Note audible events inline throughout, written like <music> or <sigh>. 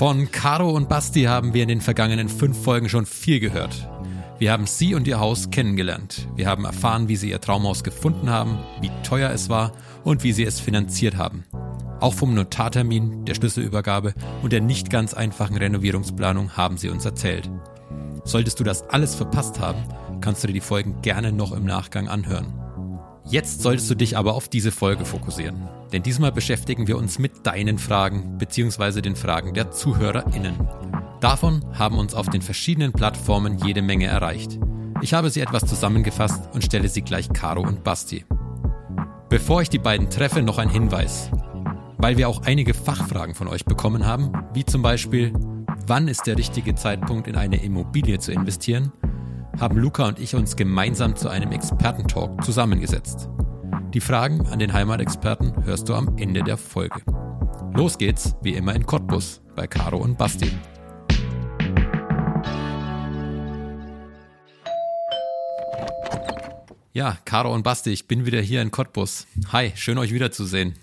Von Caro und Basti haben wir in den vergangenen fünf Folgen schon viel gehört. Wir haben sie und ihr Haus kennengelernt. Wir haben erfahren, wie sie ihr Traumhaus gefunden haben, wie teuer es war und wie sie es finanziert haben. Auch vom Notartermin, der Schlüsselübergabe und der nicht ganz einfachen Renovierungsplanung haben sie uns erzählt. Solltest du das alles verpasst haben, kannst du dir die Folgen gerne noch im Nachgang anhören. Jetzt solltest du dich aber auf diese Folge fokussieren, denn diesmal beschäftigen wir uns mit deinen Fragen bzw. den Fragen der ZuhörerInnen. Davon haben uns auf den verschiedenen Plattformen jede Menge erreicht. Ich habe sie etwas zusammengefasst und stelle sie gleich Caro und Basti. Bevor ich die beiden treffe, noch ein Hinweis. Weil wir auch einige Fachfragen von euch bekommen haben, wie zum Beispiel, wann ist der richtige Zeitpunkt in eine Immobilie zu investieren, haben Luca und ich uns gemeinsam zu einem Expertentalk zusammengesetzt. Die Fragen an den Heimatexperten hörst du am Ende der Folge. Los geht's, wie immer in Cottbus, bei Caro und Basti. Ja, Caro und Basti, ich bin wieder hier in Cottbus. Hi, schön euch wiederzusehen.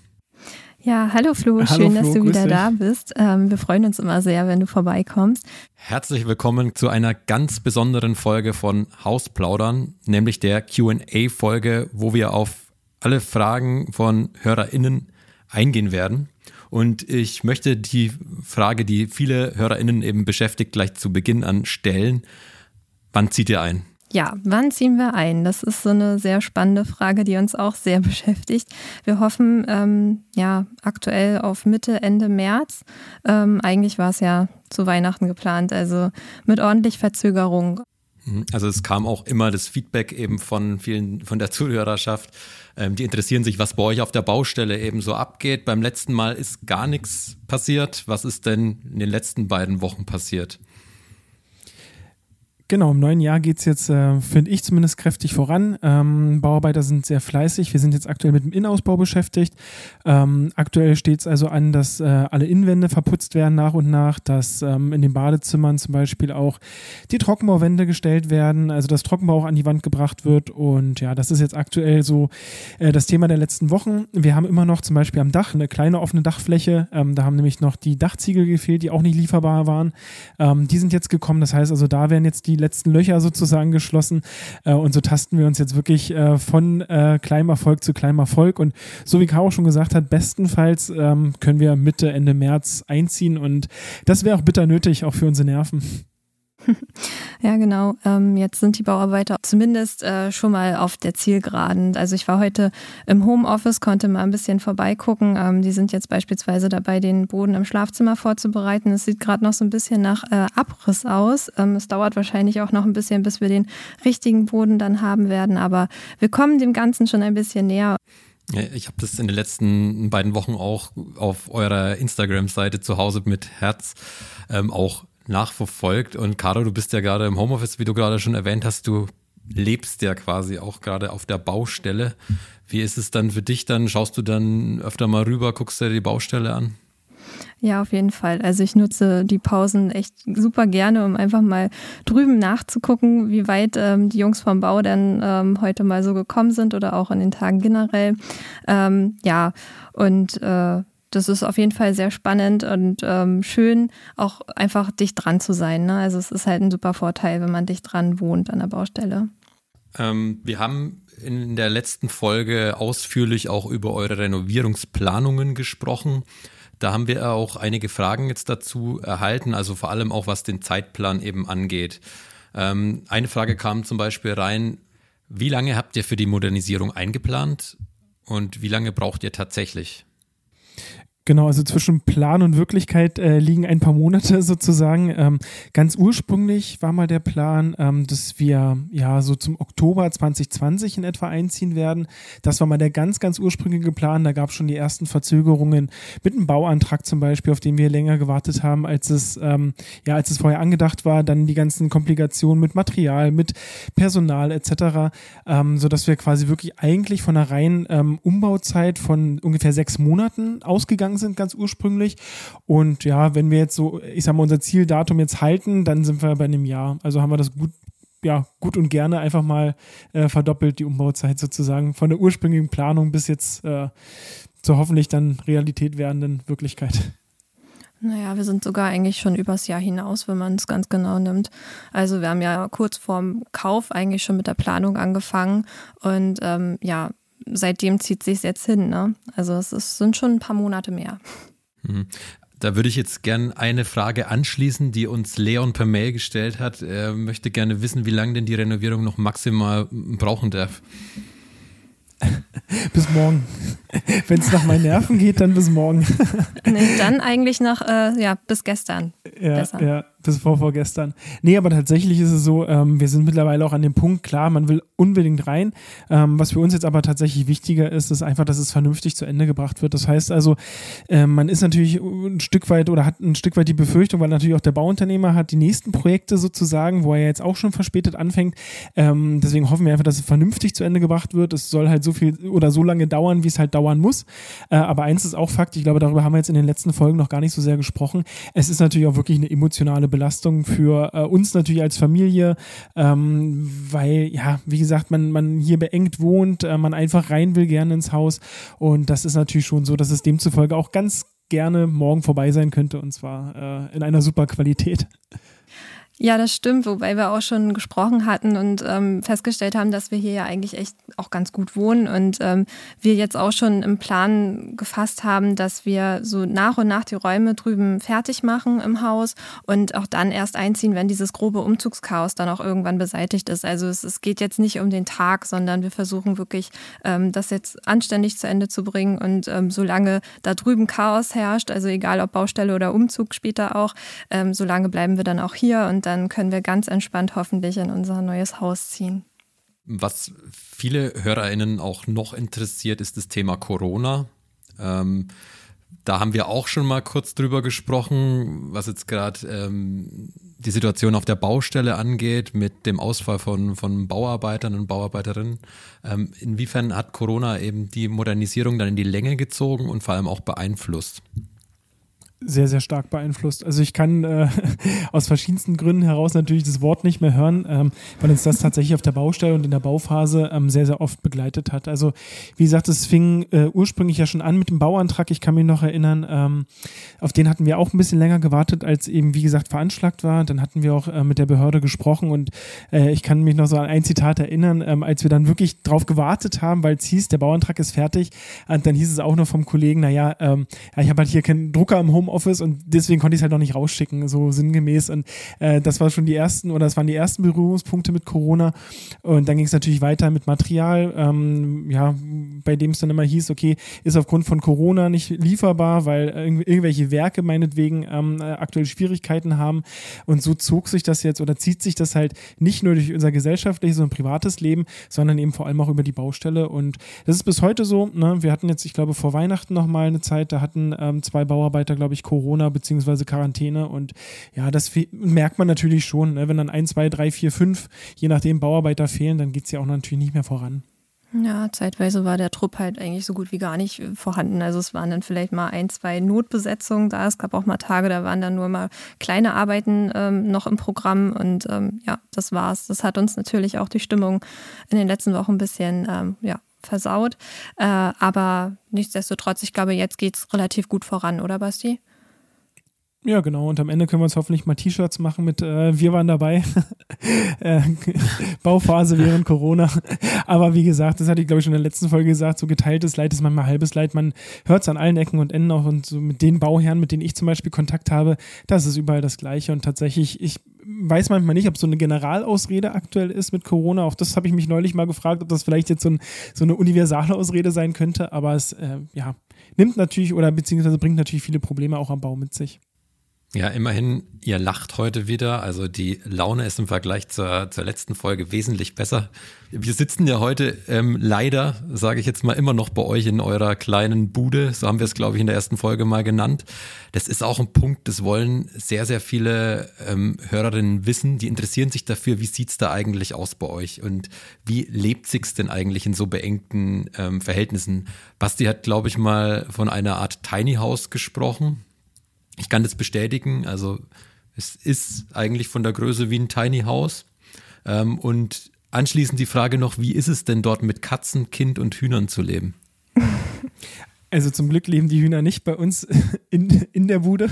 Ja, hallo Flo, hallo schön, Flo, dass du wieder dich. da bist. Ähm, wir freuen uns immer sehr, wenn du vorbeikommst. Herzlich willkommen zu einer ganz besonderen Folge von Hausplaudern, nämlich der QA-Folge, wo wir auf alle Fragen von HörerInnen eingehen werden. Und ich möchte die Frage, die viele HörerInnen eben beschäftigt, gleich zu Beginn an stellen. Wann zieht ihr ein? Ja, wann ziehen wir ein? Das ist so eine sehr spannende Frage, die uns auch sehr <laughs> beschäftigt. Wir hoffen ähm, ja aktuell auf Mitte, Ende März. Ähm, eigentlich war es ja zu Weihnachten geplant, also mit ordentlich Verzögerung. Mhm. Also es kam auch immer das Feedback eben von vielen, von der Zuhörerschaft. Ähm, die interessieren sich, was bei euch auf der Baustelle eben so abgeht. Beim letzten Mal ist gar nichts passiert. Was ist denn in den letzten beiden Wochen passiert? Genau, im neuen Jahr geht es jetzt, äh, finde ich zumindest, kräftig voran. Ähm, Bauarbeiter sind sehr fleißig. Wir sind jetzt aktuell mit dem Innenausbau beschäftigt. Ähm, aktuell steht es also an, dass äh, alle Innenwände verputzt werden nach und nach, dass ähm, in den Badezimmern zum Beispiel auch die Trockenbauwände gestellt werden, also dass Trockenbau auch an die Wand gebracht wird. Und ja, das ist jetzt aktuell so äh, das Thema der letzten Wochen. Wir haben immer noch zum Beispiel am Dach eine kleine offene Dachfläche. Ähm, da haben nämlich noch die Dachziegel gefehlt, die auch nicht lieferbar waren. Ähm, die sind jetzt gekommen. Das heißt also, da werden jetzt die letzten Löcher sozusagen geschlossen. Äh, und so tasten wir uns jetzt wirklich äh, von äh, kleinem Erfolg zu kleinem Erfolg. Und so wie Caro schon gesagt hat, bestenfalls ähm, können wir Mitte, Ende März einziehen. Und das wäre auch bitter nötig, auch für unsere Nerven. <laughs> Ja, genau. Ähm, jetzt sind die Bauarbeiter zumindest äh, schon mal auf der Zielgeraden. Also ich war heute im Homeoffice, konnte mal ein bisschen vorbeigucken. Ähm, die sind jetzt beispielsweise dabei, den Boden im Schlafzimmer vorzubereiten. Es sieht gerade noch so ein bisschen nach äh, Abriss aus. Ähm, es dauert wahrscheinlich auch noch ein bisschen, bis wir den richtigen Boden dann haben werden. Aber wir kommen dem Ganzen schon ein bisschen näher. Ich habe das in den letzten beiden Wochen auch auf eurer Instagram-Seite zu Hause mit Herz ähm, auch nachverfolgt. Und Caro, du bist ja gerade im Homeoffice, wie du gerade schon erwähnt hast, du lebst ja quasi auch gerade auf der Baustelle. Wie ist es dann für dich dann? Schaust du dann öfter mal rüber, guckst dir die Baustelle an? Ja, auf jeden Fall. Also ich nutze die Pausen echt super gerne, um einfach mal drüben nachzugucken, wie weit ähm, die Jungs vom Bau dann ähm, heute mal so gekommen sind oder auch in den Tagen generell. Ähm, ja, und äh, das ist auf jeden Fall sehr spannend und ähm, schön, auch einfach dicht dran zu sein. Ne? Also es ist halt ein super Vorteil, wenn man dicht dran wohnt an der Baustelle. Ähm, wir haben in der letzten Folge ausführlich auch über eure Renovierungsplanungen gesprochen. Da haben wir auch einige Fragen jetzt dazu erhalten, also vor allem auch was den Zeitplan eben angeht. Ähm, eine Frage kam zum Beispiel rein, wie lange habt ihr für die Modernisierung eingeplant und wie lange braucht ihr tatsächlich? Genau, also zwischen Plan und Wirklichkeit äh, liegen ein paar Monate <laughs> sozusagen. Ähm, ganz ursprünglich war mal der Plan, ähm, dass wir ja so zum Oktober 2020 in etwa einziehen werden. Das war mal der ganz, ganz ursprüngliche Plan. Da gab es schon die ersten Verzögerungen mit einem Bauantrag zum Beispiel, auf den wir länger gewartet haben, als es ähm, ja als es vorher angedacht war. Dann die ganzen Komplikationen mit Material, mit Personal etc., ähm, so dass wir quasi wirklich eigentlich von einer reinen ähm, Umbauzeit von ungefähr sechs Monaten ausgegangen sind, ganz ursprünglich. Und ja, wenn wir jetzt so, ich sag mal, unser Zieldatum jetzt halten, dann sind wir bei einem Jahr. Also haben wir das gut, ja, gut und gerne einfach mal äh, verdoppelt, die Umbauzeit sozusagen, von der ursprünglichen Planung bis jetzt äh, zur hoffentlich dann Realität werdenden Wirklichkeit. Naja, wir sind sogar eigentlich schon übers Jahr hinaus, wenn man es ganz genau nimmt. Also wir haben ja kurz vorm Kauf eigentlich schon mit der Planung angefangen und ähm, ja, seitdem zieht sich jetzt hin. Ne? Also es ist, sind schon ein paar Monate mehr. Mhm. Da würde ich jetzt gerne eine Frage anschließen, die uns Leon per Mail gestellt hat. Er möchte gerne wissen, wie lange denn die Renovierung noch maximal brauchen darf. <laughs> bis morgen. <laughs> Wenn es nach meinen Nerven geht, dann bis morgen. <laughs> nee, dann eigentlich noch, äh, ja, bis gestern. Ja, Besser. ja, bis vor vorgestern. Nee, aber tatsächlich ist es so, ähm, wir sind mittlerweile auch an dem Punkt, klar, man will unbedingt rein. Ähm, was für uns jetzt aber tatsächlich wichtiger ist, ist einfach, dass es vernünftig zu Ende gebracht wird. Das heißt also, äh, man ist natürlich ein Stück weit oder hat ein Stück weit die Befürchtung, weil natürlich auch der Bauunternehmer hat die nächsten Projekte sozusagen, wo er jetzt auch schon verspätet anfängt. Ähm, deswegen hoffen wir einfach, dass es vernünftig zu Ende gebracht wird. Es soll halt so viel oder so lange dauern, wie es halt dauern muss. Äh, aber eins ist auch Fakt, ich glaube, darüber haben wir jetzt in den letzten Folgen noch gar nicht so sehr gesprochen. Es ist natürlich auch wirklich eine emotionale Belastung für äh, uns natürlich als Familie, ähm, weil, ja, wie gesagt, man, man hier beengt wohnt, äh, man einfach rein will gerne ins Haus. Und das ist natürlich schon so, dass es demzufolge auch ganz gerne morgen vorbei sein könnte und zwar äh, in einer super Qualität. Ja, das stimmt, wobei wir auch schon gesprochen hatten und ähm, festgestellt haben, dass wir hier ja eigentlich echt auch ganz gut wohnen und ähm, wir jetzt auch schon im Plan gefasst haben, dass wir so nach und nach die Räume drüben fertig machen im Haus und auch dann erst einziehen, wenn dieses grobe Umzugschaos dann auch irgendwann beseitigt ist. Also es, es geht jetzt nicht um den Tag, sondern wir versuchen wirklich, ähm, das jetzt anständig zu Ende zu bringen und ähm, solange da drüben Chaos herrscht, also egal ob Baustelle oder Umzug später auch, ähm, solange bleiben wir dann auch hier und dann können wir ganz entspannt hoffentlich in unser neues Haus ziehen. Was viele HörerInnen auch noch interessiert, ist das Thema Corona. Ähm, da haben wir auch schon mal kurz drüber gesprochen, was jetzt gerade ähm, die Situation auf der Baustelle angeht, mit dem Ausfall von, von Bauarbeitern und Bauarbeiterinnen. Ähm, inwiefern hat Corona eben die Modernisierung dann in die Länge gezogen und vor allem auch beeinflusst? Sehr, sehr stark beeinflusst. Also ich kann äh, <laughs> aus verschiedensten Gründen heraus natürlich das Wort nicht mehr hören, ähm, weil uns das tatsächlich auf der Baustelle und in der Bauphase ähm, sehr, sehr oft begleitet hat. Also wie gesagt, es fing äh, ursprünglich ja schon an mit dem Bauantrag. Ich kann mich noch erinnern, ähm, auf den hatten wir auch ein bisschen länger gewartet, als eben, wie gesagt, veranschlagt war. Dann hatten wir auch äh, mit der Behörde gesprochen und äh, ich kann mich noch so an ein Zitat erinnern, ähm, als wir dann wirklich drauf gewartet haben, weil es hieß, der Bauantrag ist fertig. Und dann hieß es auch noch vom Kollegen, naja, ähm, ja, ich habe halt hier keinen Drucker im Home Homeoffice und deswegen konnte ich es halt noch nicht rausschicken, so sinngemäß. Und äh, das war schon die ersten, oder das waren die ersten Berührungspunkte mit Corona. Und dann ging es natürlich weiter mit Material, ähm, ja, bei dem es dann immer hieß, okay, ist aufgrund von Corona nicht lieferbar, weil irg irgendwelche Werke meinetwegen ähm, aktuell Schwierigkeiten haben. Und so zog sich das jetzt oder zieht sich das halt nicht nur durch unser gesellschaftliches und privates Leben, sondern eben vor allem auch über die Baustelle. Und das ist bis heute so. Ne? Wir hatten jetzt, ich glaube, vor Weihnachten noch mal eine Zeit, da hatten ähm, zwei Bauarbeiter, glaube ich, durch Corona bzw. Quarantäne. Und ja, das merkt man natürlich schon. Ne? Wenn dann ein, zwei, drei, vier, fünf, je nachdem Bauarbeiter fehlen, dann geht es ja auch natürlich nicht mehr voran. Ja, zeitweise war der Trupp halt eigentlich so gut wie gar nicht vorhanden. Also es waren dann vielleicht mal ein, zwei Notbesetzungen da. Es gab auch mal Tage, da waren dann nur mal kleine Arbeiten ähm, noch im Programm. Und ähm, ja, das war's. Das hat uns natürlich auch die Stimmung in den letzten Wochen ein bisschen ähm, ja, versaut. Äh, aber nichtsdestotrotz, ich glaube, jetzt geht es relativ gut voran, oder Basti? Ja, genau. Und am Ende können wir uns hoffentlich mal T-Shirts machen mit äh, Wir waren dabei. <laughs> Äh, Bauphase während Corona. Aber wie gesagt, das hatte ich glaube ich schon in der letzten Folge gesagt, so geteiltes Leid ist manchmal halbes Leid. Man hört es an allen Ecken und Enden auch und so mit den Bauherren, mit denen ich zum Beispiel Kontakt habe, das ist überall das Gleiche. Und tatsächlich, ich weiß manchmal nicht, ob so eine Generalausrede aktuell ist mit Corona. Auch das habe ich mich neulich mal gefragt, ob das vielleicht jetzt so, ein, so eine universale Ausrede sein könnte. Aber es äh, ja, nimmt natürlich oder beziehungsweise bringt natürlich viele Probleme auch am Bau mit sich. Ja, immerhin, ihr lacht heute wieder. Also die Laune ist im Vergleich zur, zur letzten Folge wesentlich besser. Wir sitzen ja heute ähm, leider, sage ich jetzt mal, immer noch bei euch in eurer kleinen Bude. So haben wir es, glaube ich, in der ersten Folge mal genannt. Das ist auch ein Punkt, das wollen sehr, sehr viele ähm, Hörerinnen wissen. Die interessieren sich dafür, wie sieht's da eigentlich aus bei euch und wie lebt sich's denn eigentlich in so beengten ähm, Verhältnissen? Basti hat, glaube ich, mal von einer Art Tiny House gesprochen ich kann das bestätigen. Also es ist eigentlich von der Größe wie ein Tiny House. Ähm, und anschließend die Frage noch, wie ist es denn dort mit Katzen, Kind und Hühnern zu leben? <laughs> Also zum Glück leben die Hühner nicht bei uns <laughs> in, in der Bude.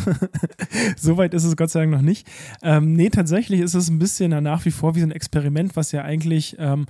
<laughs> Soweit ist es Gott sei Dank noch nicht. Ähm, nee, tatsächlich ist es ein bisschen nach wie vor wie so ein Experiment, was ja eigentlich ähm,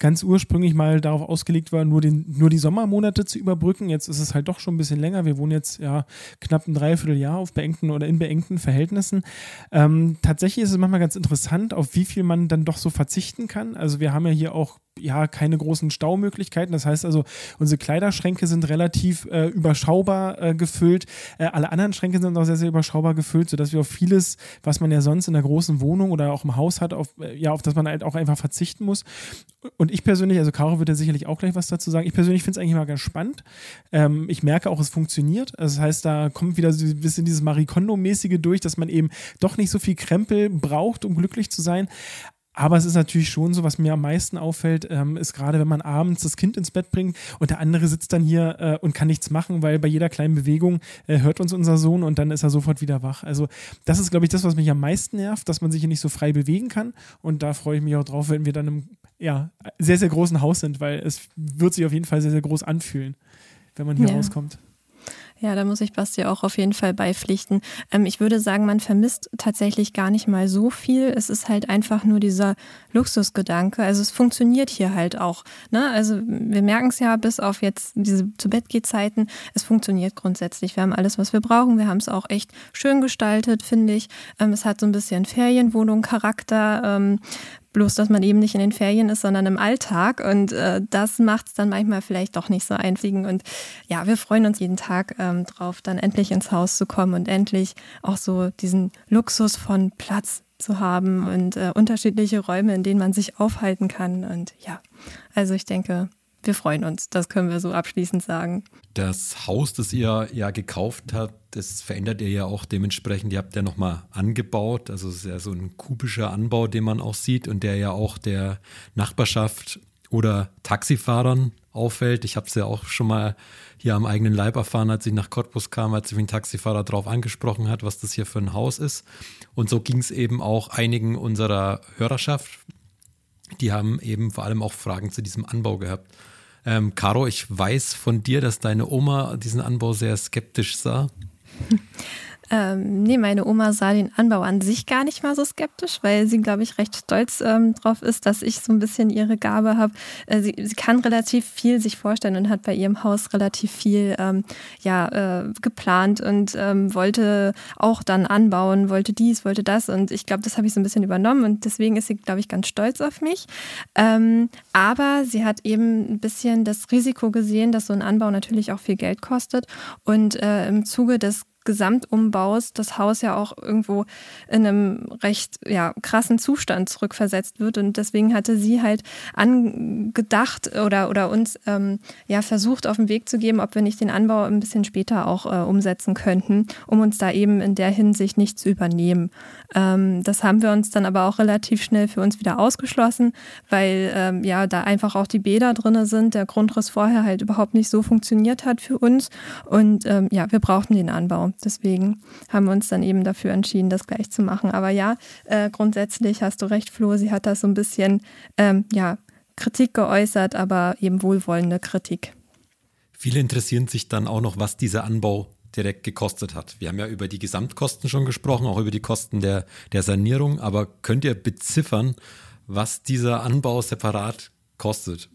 ganz ursprünglich mal darauf ausgelegt war, nur, den, nur die Sommermonate zu überbrücken. Jetzt ist es halt doch schon ein bisschen länger. Wir wohnen jetzt ja knapp ein Dreivierteljahr auf beengten oder in beengten Verhältnissen. Ähm, tatsächlich ist es manchmal ganz interessant, auf wie viel man dann doch so verzichten kann. Also wir haben ja hier auch ja keine großen Staumöglichkeiten. Das heißt also, unsere Kleiderschränke sind relativ äh, überschaubar äh, gefüllt. Äh, alle anderen Schränke sind auch sehr, sehr überschaubar gefüllt, sodass wir auf vieles, was man ja sonst in der großen Wohnung oder auch im Haus hat, auf, äh, ja, auf das man halt auch einfach verzichten muss. Und ich persönlich, also Caro wird ja sicherlich auch gleich was dazu sagen, ich persönlich finde es eigentlich mal ganz spannend. Ähm, ich merke auch, es funktioniert. Also das heißt, da kommt wieder so ein bisschen dieses Marikondo-mäßige durch, dass man eben doch nicht so viel Krempel braucht, um glücklich zu sein. Aber es ist natürlich schon so, was mir am meisten auffällt, ähm, ist gerade, wenn man abends das Kind ins Bett bringt und der andere sitzt dann hier äh, und kann nichts machen, weil bei jeder kleinen Bewegung äh, hört uns unser Sohn und dann ist er sofort wieder wach. Also das ist, glaube ich, das, was mich am meisten nervt, dass man sich hier nicht so frei bewegen kann. Und da freue ich mich auch drauf, wenn wir dann im ja, sehr, sehr großen Haus sind, weil es wird sich auf jeden Fall sehr, sehr groß anfühlen, wenn man hier ja. rauskommt. Ja, da muss ich Basti auch auf jeden Fall beipflichten. Ähm, ich würde sagen, man vermisst tatsächlich gar nicht mal so viel. Es ist halt einfach nur dieser Luxusgedanke. Also es funktioniert hier halt auch. Ne? Also wir merken es ja bis auf jetzt diese zu Bett Zeiten. Es funktioniert grundsätzlich. Wir haben alles, was wir brauchen. Wir haben es auch echt schön gestaltet, finde ich. Ähm, es hat so ein bisschen Ferienwohnung-Charakter. Ähm, Bloß, dass man eben nicht in den Ferien ist, sondern im Alltag. Und äh, das macht es dann manchmal vielleicht doch nicht so einfliegen. Und ja, wir freuen uns jeden Tag ähm, drauf, dann endlich ins Haus zu kommen und endlich auch so diesen Luxus von Platz zu haben und äh, unterschiedliche Räume, in denen man sich aufhalten kann. Und ja, also ich denke, wir freuen uns. Das können wir so abschließend sagen. Das Haus, das ihr ja gekauft habt, das verändert ihr ja auch dementsprechend. Ihr habt ja nochmal angebaut. Also es ist ja so ein kubischer Anbau, den man auch sieht und der ja auch der Nachbarschaft oder Taxifahrern auffällt. Ich habe es ja auch schon mal hier am eigenen Leib erfahren, als ich nach Cottbus kam, als sich ein Taxifahrer darauf angesprochen hat, was das hier für ein Haus ist. Und so ging es eben auch einigen unserer Hörerschaft. Die haben eben vor allem auch Fragen zu diesem Anbau gehabt. Ähm, Caro, ich weiß von dir, dass deine Oma diesen Anbau sehr skeptisch sah. <laughs> Ähm, nee, meine Oma sah den Anbau an sich gar nicht mal so skeptisch, weil sie, glaube ich, recht stolz ähm, drauf ist, dass ich so ein bisschen ihre Gabe habe. Äh, sie, sie, kann relativ viel sich vorstellen und hat bei ihrem Haus relativ viel ähm, ja, äh, geplant und ähm, wollte auch dann anbauen, wollte dies, wollte das. Und ich glaube, das habe ich so ein bisschen übernommen und deswegen ist sie, glaube ich, ganz stolz auf mich. Ähm, aber sie hat eben ein bisschen das Risiko gesehen, dass so ein Anbau natürlich auch viel Geld kostet. Und äh, im Zuge des Gesamtumbaus das Haus ja auch irgendwo in einem recht ja, krassen Zustand zurückversetzt wird. Und deswegen hatte sie halt angedacht oder, oder uns ähm, ja versucht auf den Weg zu geben, ob wir nicht den Anbau ein bisschen später auch äh, umsetzen könnten, um uns da eben in der Hinsicht nicht zu übernehmen. Ähm, das haben wir uns dann aber auch relativ schnell für uns wieder ausgeschlossen, weil ähm, ja da einfach auch die Bäder drin sind, der Grundriss vorher halt überhaupt nicht so funktioniert hat für uns. Und ähm, ja, wir brauchten den Anbau. Deswegen haben wir uns dann eben dafür entschieden, das gleich zu machen. Aber ja, äh, grundsätzlich hast du recht, Flo, sie hat da so ein bisschen ähm, ja, Kritik geäußert, aber eben wohlwollende Kritik. Viele interessieren sich dann auch noch, was dieser Anbau direkt gekostet hat. Wir haben ja über die Gesamtkosten schon gesprochen, auch über die Kosten der, der Sanierung, aber könnt ihr beziffern, was dieser Anbau separat kostet?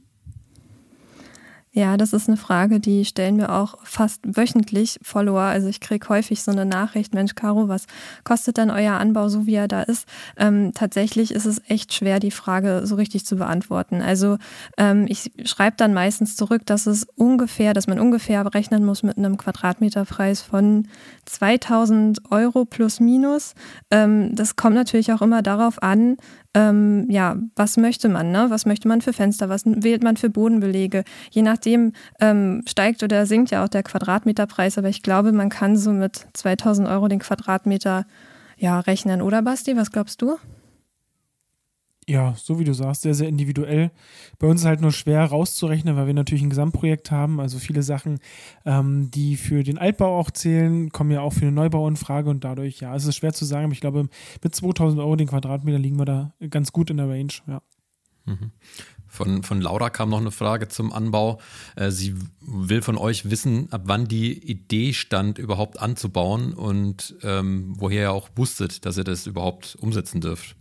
Ja, das ist eine Frage, die stellen mir auch fast wöchentlich Follower. Also ich kriege häufig so eine Nachricht, Mensch, Caro, was kostet denn euer Anbau, so wie er da ist? Ähm, tatsächlich ist es echt schwer, die Frage so richtig zu beantworten. Also ähm, ich schreibe dann meistens zurück, dass es ungefähr, dass man ungefähr berechnen muss mit einem Quadratmeterpreis von 2000 Euro plus minus. Ähm, das kommt natürlich auch immer darauf an, ähm, ja, was möchte man, ne? Was möchte man für Fenster, was wählt man für Bodenbelege? Je nachdem ähm, steigt oder sinkt ja auch der Quadratmeterpreis, aber ich glaube, man kann so mit 2000 Euro den Quadratmeter ja rechnen, oder Basti? Was glaubst du? Ja, so wie du sagst, sehr, sehr individuell. Bei uns ist halt nur schwer rauszurechnen, weil wir natürlich ein Gesamtprojekt haben. Also viele Sachen, ähm, die für den Altbau auch zählen, kommen ja auch für den Neubau in Frage und dadurch, ja, es ist schwer zu sagen, aber ich glaube, mit 2000 Euro den Quadratmeter liegen wir da ganz gut in der Range, ja. Mhm. Von, von Laura kam noch eine Frage zum Anbau. Äh, sie will von euch wissen, ab wann die Idee stand, überhaupt anzubauen und ähm, woher ihr auch wusstet, dass ihr das überhaupt umsetzen dürft.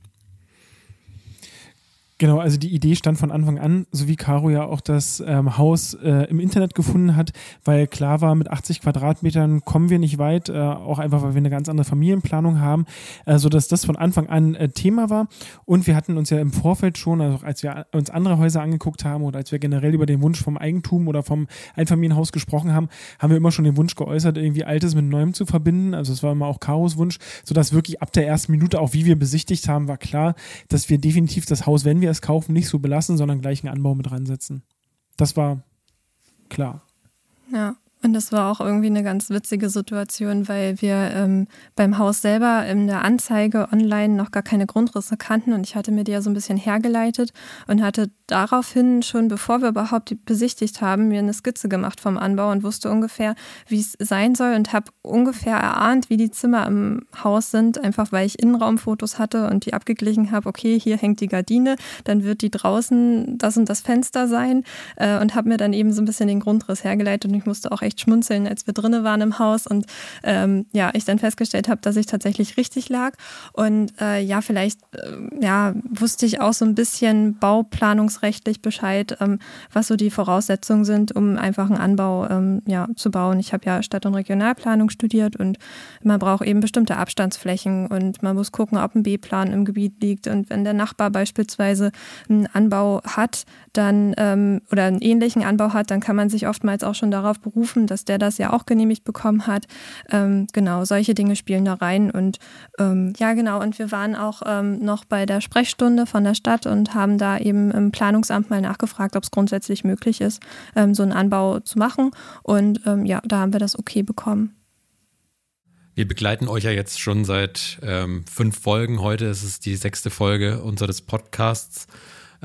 Genau, also die Idee stand von Anfang an, so wie Caro ja auch das ähm, Haus äh, im Internet gefunden hat, weil klar war, mit 80 Quadratmetern kommen wir nicht weit, äh, auch einfach, weil wir eine ganz andere Familienplanung haben, äh, sodass das von Anfang an äh, Thema war. Und wir hatten uns ja im Vorfeld schon, also als wir uns andere Häuser angeguckt haben oder als wir generell über den Wunsch vom Eigentum oder vom Einfamilienhaus gesprochen haben, haben wir immer schon den Wunsch geäußert, irgendwie Altes mit Neuem zu verbinden. Also es war immer auch Karos Wunsch, sodass wirklich ab der ersten Minute, auch wie wir besichtigt haben, war klar, dass wir definitiv das Haus, wenn wir es kaufen, nicht so belassen, sondern gleich einen Anbau mit ransetzen. Das war klar. Ja. Und das war auch irgendwie eine ganz witzige Situation, weil wir ähm, beim Haus selber in der Anzeige online noch gar keine Grundrisse kannten. Und ich hatte mir die ja so ein bisschen hergeleitet und hatte daraufhin schon, bevor wir überhaupt besichtigt haben, mir eine Skizze gemacht vom Anbau und wusste ungefähr, wie es sein soll und habe ungefähr erahnt, wie die Zimmer im Haus sind, einfach weil ich Innenraumfotos hatte und die abgeglichen habe, okay, hier hängt die Gardine, dann wird die draußen das und das Fenster sein äh, und habe mir dann eben so ein bisschen den Grundriss hergeleitet und ich musste auch echt echt schmunzeln, als wir drinnen waren im Haus und ähm, ja, ich dann festgestellt habe, dass ich tatsächlich richtig lag. Und äh, ja, vielleicht äh, ja, wusste ich auch so ein bisschen bauplanungsrechtlich Bescheid, ähm, was so die Voraussetzungen sind, um einfach einen Anbau ähm, ja, zu bauen. Ich habe ja Stadt- und Regionalplanung studiert und man braucht eben bestimmte Abstandsflächen und man muss gucken, ob ein B-Plan im Gebiet liegt. Und wenn der Nachbar beispielsweise einen Anbau hat, dann ähm, oder einen ähnlichen Anbau hat, dann kann man sich oftmals auch schon darauf berufen, dass der das ja auch genehmigt bekommen hat. Ähm, genau, solche Dinge spielen da rein. Und ähm, ja, genau, und wir waren auch ähm, noch bei der Sprechstunde von der Stadt und haben da eben im Planungsamt mal nachgefragt, ob es grundsätzlich möglich ist, ähm, so einen Anbau zu machen. Und ähm, ja, da haben wir das okay bekommen. Wir begleiten euch ja jetzt schon seit ähm, fünf Folgen. Heute ist es die sechste Folge unseres Podcasts.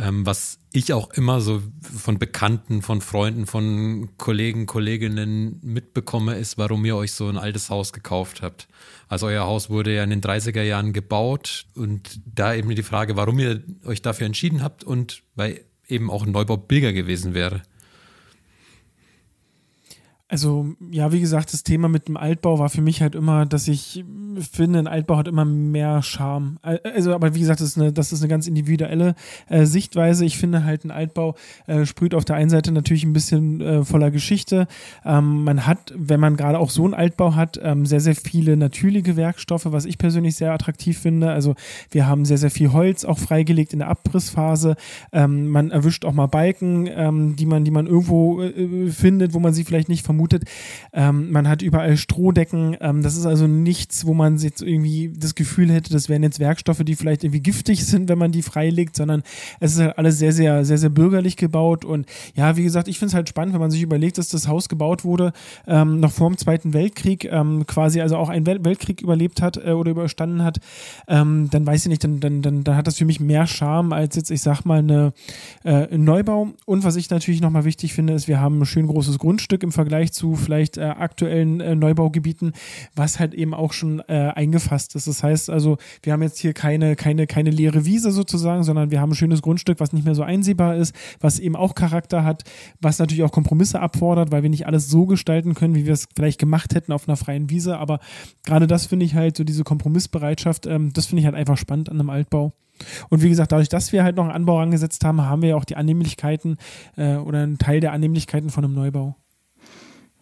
Ähm, was ich auch immer so von Bekannten, von Freunden, von Kollegen, Kolleginnen mitbekomme, ist, warum ihr euch so ein altes Haus gekauft habt. Also euer Haus wurde ja in den 30er Jahren gebaut und da eben die Frage, warum ihr euch dafür entschieden habt und weil eben auch ein Neubau billiger gewesen wäre. Also, ja, wie gesagt, das Thema mit dem Altbau war für mich halt immer, dass ich finde, ein Altbau hat immer mehr Charme. Also, aber wie gesagt, das ist eine, das ist eine ganz individuelle äh, Sichtweise. Ich finde halt, ein Altbau äh, sprüht auf der einen Seite natürlich ein bisschen äh, voller Geschichte. Ähm, man hat, wenn man gerade auch so einen Altbau hat, ähm, sehr, sehr viele natürliche Werkstoffe, was ich persönlich sehr attraktiv finde. Also, wir haben sehr, sehr viel Holz auch freigelegt in der Abrissphase. Ähm, man erwischt auch mal Balken, ähm, die man, die man irgendwo äh, findet, wo man sie vielleicht nicht vermutet vermutet. Ähm, man hat überall Strohdecken. Ähm, das ist also nichts, wo man jetzt irgendwie das Gefühl hätte, das wären jetzt Werkstoffe, die vielleicht irgendwie giftig <laughs> sind, wenn man die freilegt, sondern es ist halt alles sehr, sehr, sehr, sehr bürgerlich gebaut. Und ja, wie gesagt, ich finde es halt spannend, wenn man sich überlegt, dass das Haus gebaut wurde, ähm, noch vor dem Zweiten Weltkrieg, ähm, quasi also auch einen Wel Weltkrieg überlebt hat äh, oder überstanden hat, ähm, dann weiß ich nicht, dann, dann, dann, dann hat das für mich mehr Charme als jetzt, ich sag mal, eine, äh, ein Neubau. Und was ich natürlich nochmal wichtig finde, ist, wir haben ein schön großes Grundstück im Vergleich Vergleich zu vielleicht äh, aktuellen äh, Neubaugebieten, was halt eben auch schon äh, eingefasst ist. Das heißt also, wir haben jetzt hier keine, keine, keine leere Wiese sozusagen, sondern wir haben ein schönes Grundstück, was nicht mehr so einsehbar ist, was eben auch Charakter hat, was natürlich auch Kompromisse abfordert, weil wir nicht alles so gestalten können, wie wir es vielleicht gemacht hätten auf einer freien Wiese. Aber gerade das finde ich halt, so diese Kompromissbereitschaft, ähm, das finde ich halt einfach spannend an einem Altbau. Und wie gesagt, dadurch, dass wir halt noch einen Anbau angesetzt haben, haben wir ja auch die Annehmlichkeiten äh, oder einen Teil der Annehmlichkeiten von einem Neubau.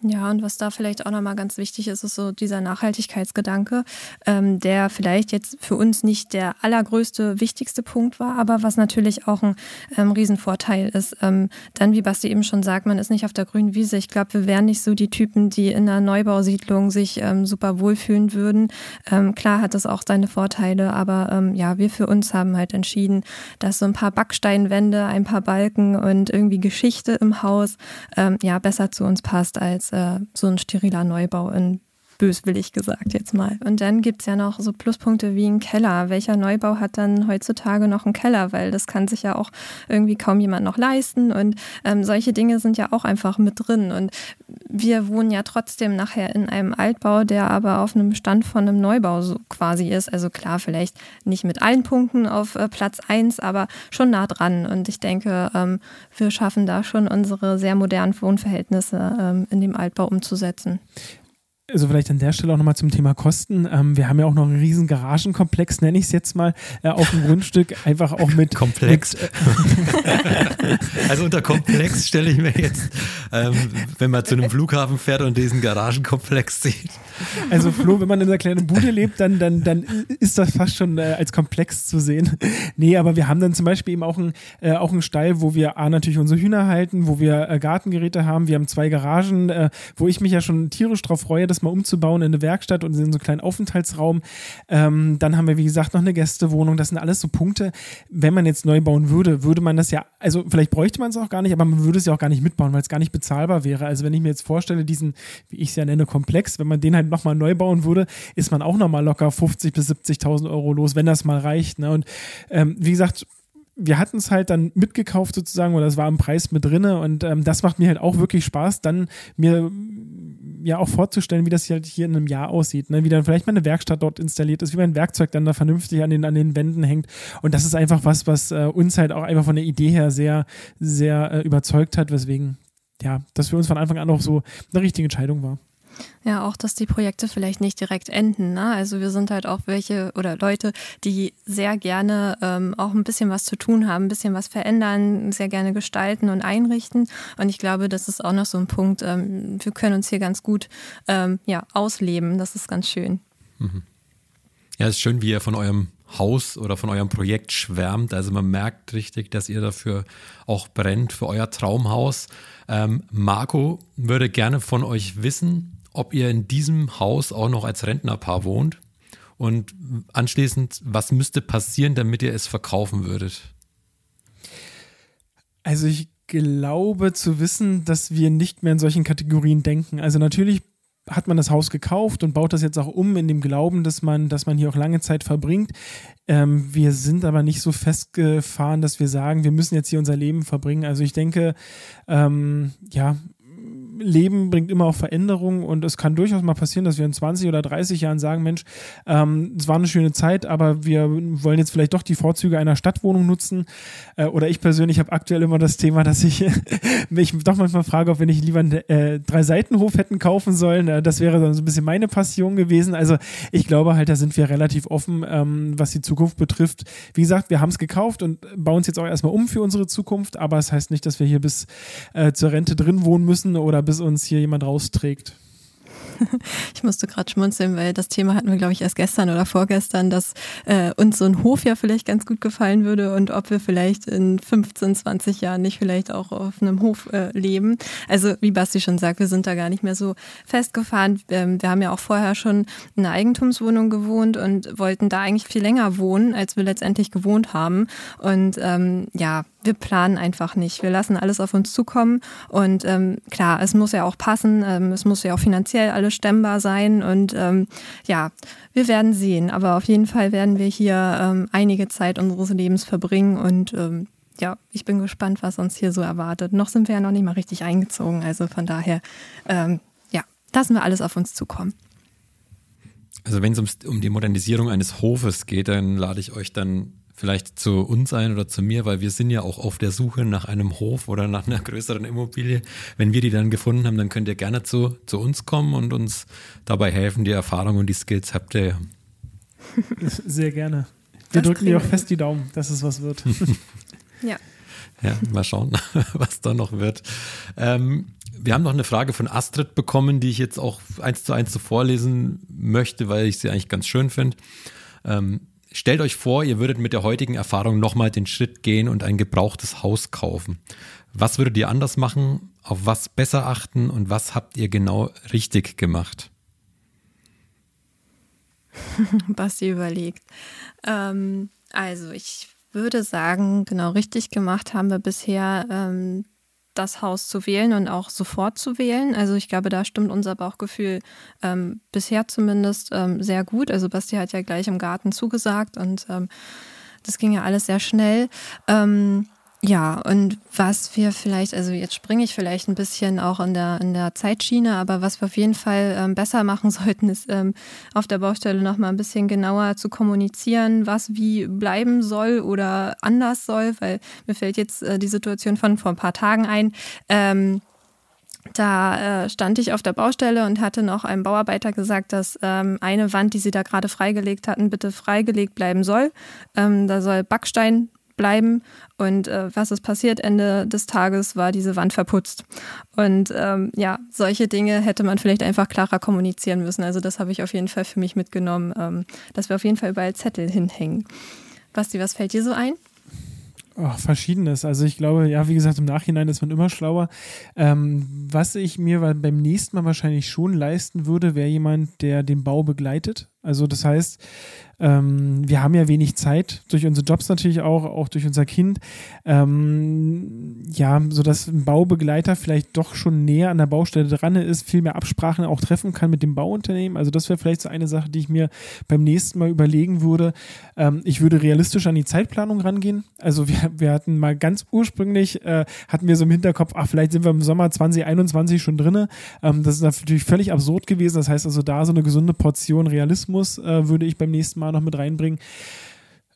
Ja, und was da vielleicht auch nochmal ganz wichtig ist, ist so dieser Nachhaltigkeitsgedanke, ähm, der vielleicht jetzt für uns nicht der allergrößte, wichtigste Punkt war, aber was natürlich auch ein ähm, Riesenvorteil ist. Ähm, dann, wie Basti eben schon sagt, man ist nicht auf der grünen Wiese. Ich glaube, wir wären nicht so die Typen, die in einer Neubausiedlung sich ähm, super wohlfühlen würden. Ähm, klar hat das auch seine Vorteile, aber ähm, ja, wir für uns haben halt entschieden, dass so ein paar Backsteinwände, ein paar Balken und irgendwie Geschichte im Haus ja besser zu uns passt als äh, so ein steriler Neubau in böswillig gesagt jetzt mal. Und dann gibt es ja noch so Pluspunkte wie ein Keller. Welcher Neubau hat dann heutzutage noch einen Keller? Weil das kann sich ja auch irgendwie kaum jemand noch leisten. Und ähm, solche Dinge sind ja auch einfach mit drin. Und wir wohnen ja trotzdem nachher in einem Altbau, der aber auf einem Stand von einem Neubau so quasi ist. Also klar, vielleicht nicht mit allen Punkten auf äh, Platz 1, aber schon nah dran. Und ich denke, ähm, wir schaffen da schon unsere sehr modernen Wohnverhältnisse ähm, in dem Altbau umzusetzen. Also vielleicht an der Stelle auch nochmal zum Thema Kosten. Ähm, wir haben ja auch noch einen riesen Garagenkomplex, nenne ich es jetzt mal, äh, auf dem Grundstück, <laughs> einfach auch mit... Komplex. Mit, <laughs> <laughs> also unter Komplex stelle ich mir jetzt, ähm, wenn man zu einem Flughafen fährt und diesen Garagenkomplex sieht. Also Flo, wenn man in einer kleinen Bude lebt, dann, dann, dann ist das fast schon äh, als Komplex zu sehen. Nee, aber wir haben dann zum Beispiel eben auch, ein, äh, auch einen Stall, wo wir A, natürlich unsere Hühner halten, wo wir äh, Gartengeräte haben. Wir haben zwei Garagen, äh, wo ich mich ja schon tierisch drauf freue, das mal umzubauen in eine Werkstatt und in so einen kleinen Aufenthaltsraum. Ähm, dann haben wir, wie gesagt, noch eine Gästewohnung. Das sind alles so Punkte. Wenn man jetzt neu bauen würde, würde man das ja, also vielleicht bräuchte man es auch gar nicht, aber man würde es ja auch gar nicht mitbauen, weil es gar nicht bezahlbar wäre. Also wenn ich mir jetzt vorstelle, diesen, wie ich es ja nenne, Komplex, wenn man den halt nochmal neu bauen würde, ist man auch nochmal locker 50.000 bis 70.000 Euro los, wenn das mal reicht. Ne? Und ähm, wie gesagt, wir hatten es halt dann mitgekauft sozusagen oder es war im Preis mit drinne und ähm, das macht mir halt auch wirklich Spaß, dann mir ja auch vorzustellen, wie das hier, halt hier in einem Jahr aussieht, ne? wie dann vielleicht mal eine Werkstatt dort installiert ist, wie mein Werkzeug dann da vernünftig an den, an den Wänden hängt und das ist einfach was, was äh, uns halt auch einfach von der Idee her sehr, sehr äh, überzeugt hat, weswegen ja, das für uns von Anfang an auch so eine richtige Entscheidung war. Ja, auch, dass die Projekte vielleicht nicht direkt enden. Ne? Also wir sind halt auch welche oder Leute, die sehr gerne ähm, auch ein bisschen was zu tun haben, ein bisschen was verändern, sehr gerne gestalten und einrichten. Und ich glaube, das ist auch noch so ein Punkt. Ähm, wir können uns hier ganz gut ähm, ja, ausleben. Das ist ganz schön. Mhm. Ja, es ist schön, wie ihr von eurem Haus oder von eurem Projekt schwärmt. Also man merkt richtig, dass ihr dafür auch brennt, für euer Traumhaus. Ähm, Marco würde gerne von euch wissen, ob ihr in diesem Haus auch noch als Rentnerpaar wohnt und anschließend, was müsste passieren, damit ihr es verkaufen würdet? Also ich glaube zu wissen, dass wir nicht mehr in solchen Kategorien denken. Also natürlich hat man das Haus gekauft und baut das jetzt auch um in dem Glauben, dass man, dass man hier auch lange Zeit verbringt. Ähm, wir sind aber nicht so festgefahren, dass wir sagen, wir müssen jetzt hier unser Leben verbringen. Also ich denke, ähm, ja, Leben bringt immer auch Veränderungen und es kann durchaus mal passieren, dass wir in 20 oder 30 Jahren sagen, Mensch, ähm, es war eine schöne Zeit, aber wir wollen jetzt vielleicht doch die Vorzüge einer Stadtwohnung nutzen. Äh, oder ich persönlich habe aktuell immer das Thema, dass ich <laughs> mich doch manchmal frage, ob wir nicht lieber einen äh, Drei-Seitenhof hätten kaufen sollen. Äh, das wäre dann so ein bisschen meine Passion gewesen. Also ich glaube halt, da sind wir relativ offen, ähm, was die Zukunft betrifft. Wie gesagt, wir haben es gekauft und bauen es jetzt auch erstmal um für unsere Zukunft, aber es das heißt nicht, dass wir hier bis äh, zur Rente drin wohnen müssen oder bis uns hier jemand rausträgt. <laughs> Ich musste gerade schmunzeln, weil das Thema hatten wir, glaube ich, erst gestern oder vorgestern, dass äh, uns so ein Hof ja vielleicht ganz gut gefallen würde und ob wir vielleicht in 15, 20 Jahren nicht vielleicht auch auf einem Hof äh, leben. Also wie Basti schon sagt, wir sind da gar nicht mehr so festgefahren. Ähm, wir haben ja auch vorher schon in einer Eigentumswohnung gewohnt und wollten da eigentlich viel länger wohnen, als wir letztendlich gewohnt haben. Und ähm, ja, wir planen einfach nicht. Wir lassen alles auf uns zukommen. Und ähm, klar, es muss ja auch passen, ähm, es muss ja auch finanziell alles stemmbar sein. Und ähm, ja, wir werden sehen. Aber auf jeden Fall werden wir hier ähm, einige Zeit unseres Lebens verbringen und ähm, ja, ich bin gespannt, was uns hier so erwartet. Noch sind wir ja noch nicht mal richtig eingezogen. Also von daher, ähm, ja, lassen wir alles auf uns zukommen. Also wenn es um die Modernisierung eines Hofes geht, dann lade ich euch dann vielleicht zu uns ein oder zu mir, weil wir sind ja auch auf der Suche nach einem Hof oder nach einer größeren Immobilie. Wenn wir die dann gefunden haben, dann könnt ihr gerne zu, zu uns kommen und uns dabei helfen. Die Erfahrung und die Skills habt ihr ja. <laughs> Sehr gerne. Wir das drücken dir auch fest die Daumen, dass es was wird. <laughs> ja. Ja, mal schauen, <laughs> was da noch wird. Ähm, wir haben noch eine Frage von Astrid bekommen, die ich jetzt auch eins zu eins so vorlesen möchte, weil ich sie eigentlich ganz schön finde. Ähm, Stellt euch vor, ihr würdet mit der heutigen Erfahrung nochmal den Schritt gehen und ein gebrauchtes Haus kaufen. Was würdet ihr anders machen? Auf was besser achten? Und was habt ihr genau richtig gemacht? <laughs> Basti überlegt. Ähm, also ich würde sagen, genau richtig gemacht haben wir bisher ähm, das Haus zu wählen und auch sofort zu wählen. Also ich glaube, da stimmt unser Bauchgefühl ähm, bisher zumindest ähm, sehr gut. Also Basti hat ja gleich im Garten zugesagt und ähm, das ging ja alles sehr schnell. Ähm, ja, und was wir vielleicht, also jetzt springe ich vielleicht ein bisschen auch in der, in der Zeitschiene, aber was wir auf jeden Fall ähm, besser machen <laughs> sollten, ist ähm, auf der Baustelle nochmal ein bisschen genauer zu kommunizieren, was wie bleiben soll oder anders soll, weil mir fällt jetzt äh, die Situation von vor ein paar Tagen ein. Ähm, da äh, stand ich auf der Baustelle und hatte noch einem Bauarbeiter gesagt, dass ähm, eine Wand, die sie da gerade freigelegt hatten, bitte freigelegt bleiben soll. Ähm, da soll Backstein bleiben. Und äh, was ist passiert? Ende des Tages war diese Wand verputzt. Und ähm, ja, solche Dinge hätte man vielleicht einfach klarer kommunizieren müssen. Also das habe ich auf jeden Fall für mich mitgenommen, ähm, dass wir auf jeden Fall überall Zettel hinhängen. Basti, was fällt dir so ein? Oh, verschiedenes. Also ich glaube, ja, wie gesagt, im Nachhinein ist man immer schlauer. Ähm, was ich mir beim nächsten Mal wahrscheinlich schon leisten würde, wäre jemand, der den Bau begleitet. Also das heißt, ähm, wir haben ja wenig Zeit, durch unsere Jobs natürlich auch, auch durch unser Kind. Ähm, ja, sodass ein Baubegleiter vielleicht doch schon näher an der Baustelle dran ist, viel mehr Absprachen auch treffen kann mit dem Bauunternehmen. Also das wäre vielleicht so eine Sache, die ich mir beim nächsten Mal überlegen würde. Ähm, ich würde realistisch an die Zeitplanung rangehen. Also wir, wir hatten mal ganz ursprünglich, äh, hatten wir so im Hinterkopf, ach, vielleicht sind wir im Sommer 2021 schon drinne. Ähm, das ist natürlich völlig absurd gewesen. Das heißt also, da so eine gesunde Portion Realismus äh, würde ich beim nächsten Mal mal noch mit reinbringen.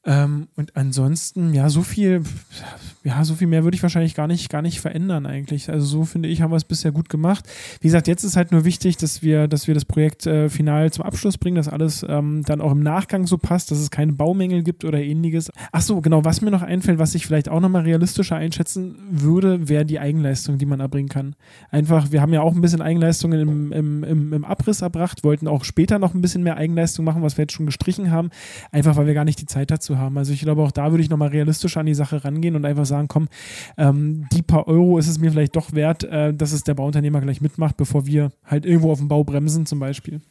Ähm, und ansonsten, ja, so viel, ja, so viel mehr würde ich wahrscheinlich gar nicht, gar nicht verändern eigentlich. Also so finde ich, haben wir es bisher gut gemacht. Wie gesagt, jetzt ist halt nur wichtig, dass wir, dass wir das Projekt äh, final zum Abschluss bringen, dass alles ähm, dann auch im Nachgang so passt, dass es keine Baumängel gibt oder ähnliches. Ach so, genau, was mir noch einfällt, was ich vielleicht auch nochmal realistischer einschätzen würde, wäre die Eigenleistung, die man erbringen kann. Einfach, wir haben ja auch ein bisschen Eigenleistungen im, im, im, im Abriss erbracht, wollten auch später noch ein bisschen mehr Eigenleistung machen, was wir jetzt schon gestrichen haben, einfach weil wir gar nicht die Zeit dazu zu haben. Also ich glaube, auch da würde ich nochmal realistisch an die Sache rangehen und einfach sagen, komm, ähm, die paar Euro ist es mir vielleicht doch wert, äh, dass es der Bauunternehmer gleich mitmacht, bevor wir halt irgendwo auf dem Bau bremsen zum Beispiel.